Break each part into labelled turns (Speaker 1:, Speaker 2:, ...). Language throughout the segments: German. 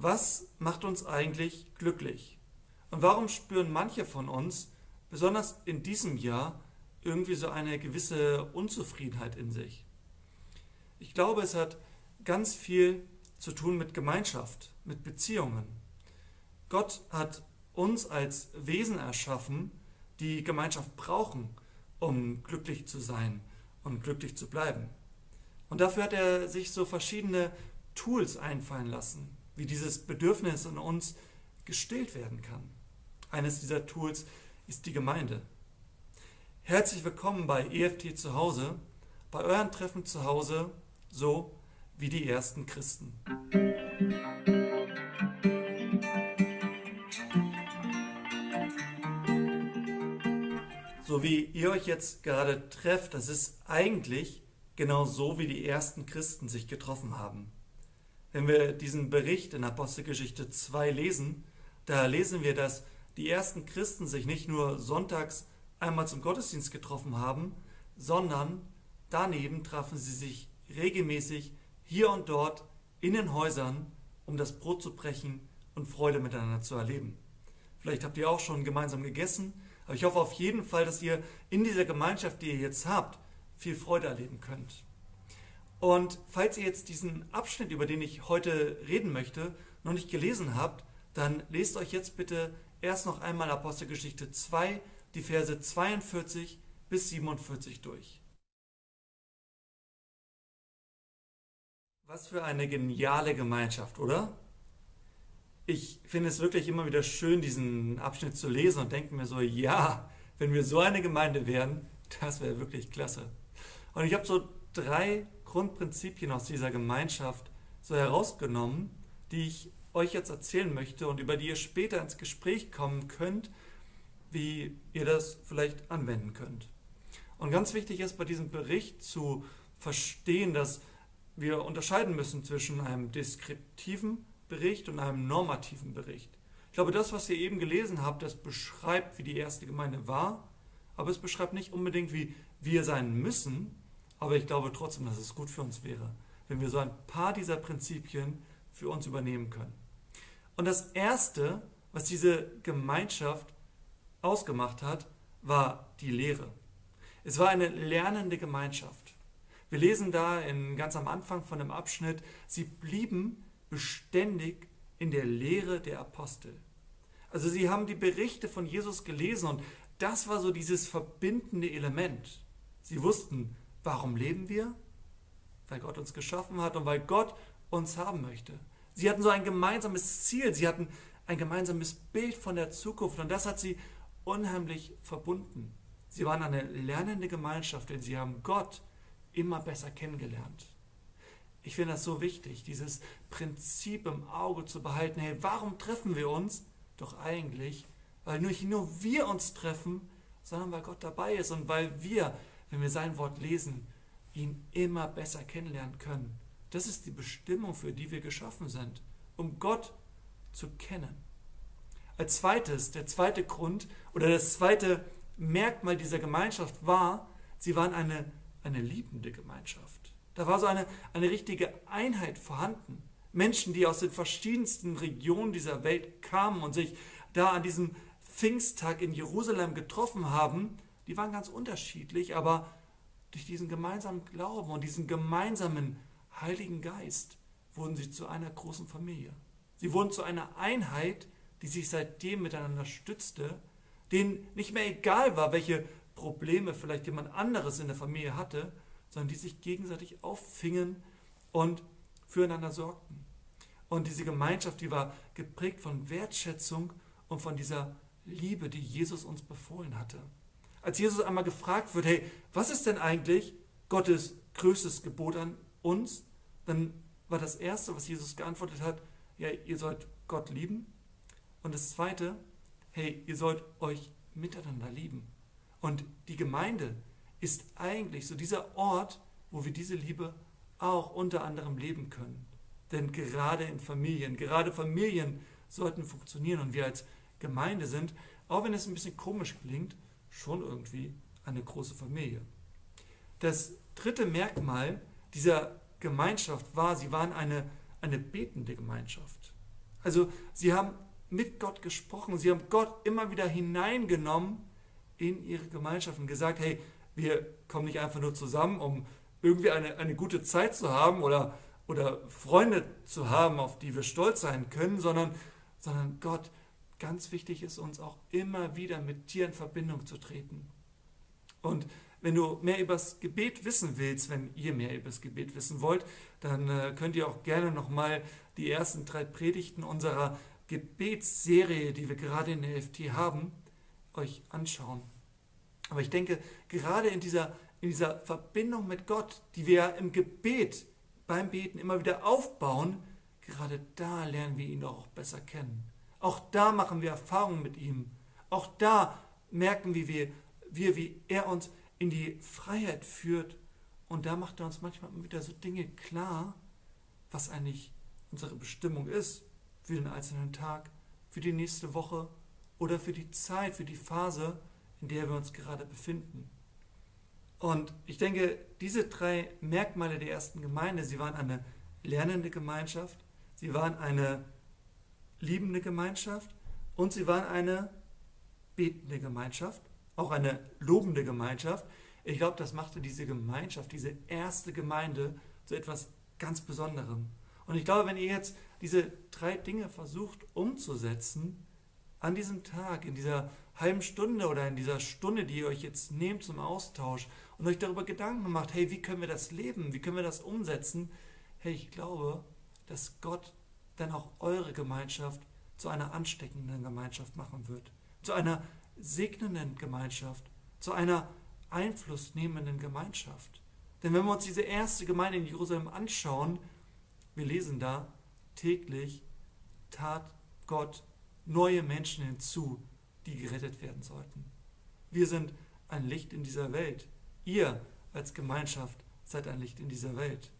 Speaker 1: Was macht uns eigentlich glücklich? Und warum spüren manche von uns, besonders in diesem Jahr, irgendwie so eine gewisse Unzufriedenheit in sich? Ich glaube, es hat ganz viel zu tun mit Gemeinschaft, mit Beziehungen. Gott hat uns als Wesen erschaffen, die Gemeinschaft brauchen, um glücklich zu sein und glücklich zu bleiben. Und dafür hat er sich so verschiedene Tools einfallen lassen, wie dieses Bedürfnis in uns gestillt werden kann. Eines dieser Tools ist die Gemeinde. Herzlich willkommen bei EFT zu Hause, bei euren Treffen zu Hause, so wie die ersten Christen. So wie ihr euch jetzt gerade trefft, das ist eigentlich genau so, wie die ersten Christen sich getroffen haben. Wenn wir diesen Bericht in Apostelgeschichte 2 lesen, da lesen wir, dass die ersten Christen sich nicht nur sonntags einmal zum Gottesdienst getroffen haben, sondern daneben trafen sie sich regelmäßig hier und dort in den Häusern, um das Brot zu brechen und Freude miteinander zu erleben. Vielleicht habt ihr auch schon gemeinsam gegessen, aber ich hoffe auf jeden Fall, dass ihr in dieser Gemeinschaft, die ihr jetzt habt, viel Freude erleben könnt. Und falls ihr jetzt diesen Abschnitt, über den ich heute reden möchte, noch nicht gelesen habt, dann lest euch jetzt bitte erst noch einmal Apostelgeschichte 2, die Verse 42 bis 47 durch. Was für eine geniale Gemeinschaft, oder? Ich finde es wirklich immer wieder schön, diesen Abschnitt zu lesen und denke mir so, ja, wenn wir so eine Gemeinde wären, das wäre wirklich klasse. Und ich habe so drei Grundprinzipien aus dieser Gemeinschaft so herausgenommen, die ich euch jetzt erzählen möchte und über die ihr später ins Gespräch kommen könnt, wie ihr das vielleicht anwenden könnt. Und ganz wichtig ist bei diesem Bericht zu verstehen, dass wir unterscheiden müssen zwischen einem deskriptiven Bericht und einem normativen Bericht. Ich glaube, das, was ihr eben gelesen habt, das beschreibt, wie die erste Gemeinde war, aber es beschreibt nicht unbedingt, wie wir sein müssen, aber ich glaube trotzdem, dass es gut für uns wäre, wenn wir so ein paar dieser Prinzipien für uns übernehmen können. Und das Erste, was diese Gemeinschaft ausgemacht hat, war die Lehre. Es war eine lernende Gemeinschaft. Wir lesen da in, ganz am Anfang von dem Abschnitt, sie blieben beständig in der Lehre der Apostel. Also sie haben die Berichte von Jesus gelesen und das war so dieses verbindende Element. Sie wussten, Warum leben wir? Weil Gott uns geschaffen hat und weil Gott uns haben möchte. Sie hatten so ein gemeinsames Ziel, sie hatten ein gemeinsames Bild von der Zukunft und das hat sie unheimlich verbunden. Sie waren eine lernende Gemeinschaft, denn sie haben Gott immer besser kennengelernt. Ich finde das so wichtig, dieses Prinzip im Auge zu behalten. Hey, warum treffen wir uns? Doch eigentlich, weil nicht nur wir uns treffen, sondern weil Gott dabei ist und weil wir wenn wir sein Wort lesen, ihn immer besser kennenlernen können. Das ist die Bestimmung, für die wir geschaffen sind, um Gott zu kennen. Als zweites, der zweite Grund oder das zweite Merkmal dieser Gemeinschaft war, sie waren eine, eine liebende Gemeinschaft. Da war so eine, eine richtige Einheit vorhanden. Menschen, die aus den verschiedensten Regionen dieser Welt kamen und sich da an diesem Pfingsttag in Jerusalem getroffen haben, die waren ganz unterschiedlich, aber durch diesen gemeinsamen Glauben und diesen gemeinsamen Heiligen Geist wurden sie zu einer großen Familie. Sie wurden zu einer Einheit, die sich seitdem miteinander stützte, denen nicht mehr egal war, welche Probleme vielleicht jemand anderes in der Familie hatte, sondern die sich gegenseitig auffingen und füreinander sorgten. Und diese Gemeinschaft, die war geprägt von Wertschätzung und von dieser Liebe, die Jesus uns befohlen hatte als Jesus einmal gefragt wird, hey, was ist denn eigentlich Gottes größtes Gebot an uns? Dann war das Erste, was Jesus geantwortet hat, ja, ihr sollt Gott lieben. Und das Zweite, hey, ihr sollt euch miteinander lieben. Und die Gemeinde ist eigentlich so dieser Ort, wo wir diese Liebe auch unter anderem leben können. Denn gerade in Familien, gerade Familien sollten funktionieren und wir als Gemeinde sind, auch wenn es ein bisschen komisch klingt, schon irgendwie eine große Familie. Das dritte Merkmal dieser Gemeinschaft war, sie waren eine, eine betende Gemeinschaft. Also sie haben mit Gott gesprochen, sie haben Gott immer wieder hineingenommen in ihre Gemeinschaft und gesagt, hey, wir kommen nicht einfach nur zusammen, um irgendwie eine, eine gute Zeit zu haben oder, oder Freunde zu haben, auf die wir stolz sein können, sondern, sondern Gott, ganz wichtig ist uns auch immer wieder mit dir in Verbindung zu treten. Und wenn du mehr über das Gebet wissen willst, wenn ihr mehr über das Gebet wissen wollt, dann äh, könnt ihr auch gerne nochmal die ersten drei Predigten unserer Gebetsserie, die wir gerade in der FT haben, euch anschauen. Aber ich denke, gerade in dieser, in dieser Verbindung mit Gott, die wir im Gebet, beim Beten immer wieder aufbauen, gerade da lernen wir ihn auch besser kennen. Auch da machen wir Erfahrungen mit ihm. Auch da merken wir, wie, wir, wie er uns in die Freiheit führt. Und da macht er uns manchmal wieder so Dinge klar, was eigentlich unsere Bestimmung ist für den einzelnen Tag, für die nächste Woche oder für die Zeit, für die Phase, in der wir uns gerade befinden. Und ich denke, diese drei Merkmale der ersten Gemeinde, sie waren eine lernende Gemeinschaft, sie waren eine liebende Gemeinschaft und sie waren eine betende Gemeinschaft, auch eine lobende Gemeinschaft. Ich glaube, das machte diese Gemeinschaft, diese erste Gemeinde zu etwas ganz Besonderem. Und ich glaube, wenn ihr jetzt diese drei Dinge versucht umzusetzen, an diesem Tag, in dieser halben Stunde oder in dieser Stunde, die ihr euch jetzt nehmt zum Austausch und euch darüber Gedanken macht, hey, wie können wir das leben, wie können wir das umsetzen, hey, ich glaube, dass Gott dann auch eure Gemeinschaft zu einer ansteckenden Gemeinschaft machen wird, zu einer segnenden Gemeinschaft, zu einer einflussnehmenden Gemeinschaft. Denn wenn wir uns diese erste Gemeinde in Jerusalem anschauen, wir lesen da, täglich tat Gott neue Menschen hinzu, die gerettet werden sollten. Wir sind ein Licht in dieser Welt. Ihr als Gemeinschaft seid ein Licht in dieser Welt.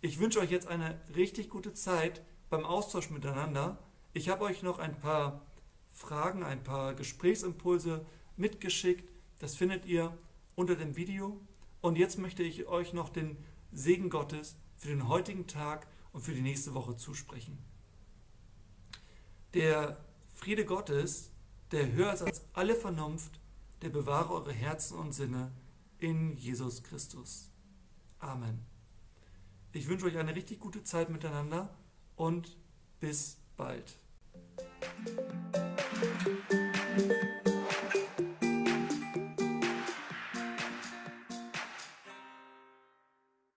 Speaker 1: Ich wünsche euch jetzt eine richtig gute Zeit beim Austausch miteinander. Ich habe euch noch ein paar Fragen, ein paar Gesprächsimpulse mitgeschickt. Das findet ihr unter dem Video. Und jetzt möchte ich euch noch den Segen Gottes für den heutigen Tag und für die nächste Woche zusprechen. Der Friede Gottes, der höher ist als alle Vernunft, der bewahre eure Herzen und Sinne in Jesus Christus. Amen. Ich wünsche euch eine richtig gute Zeit miteinander und bis bald.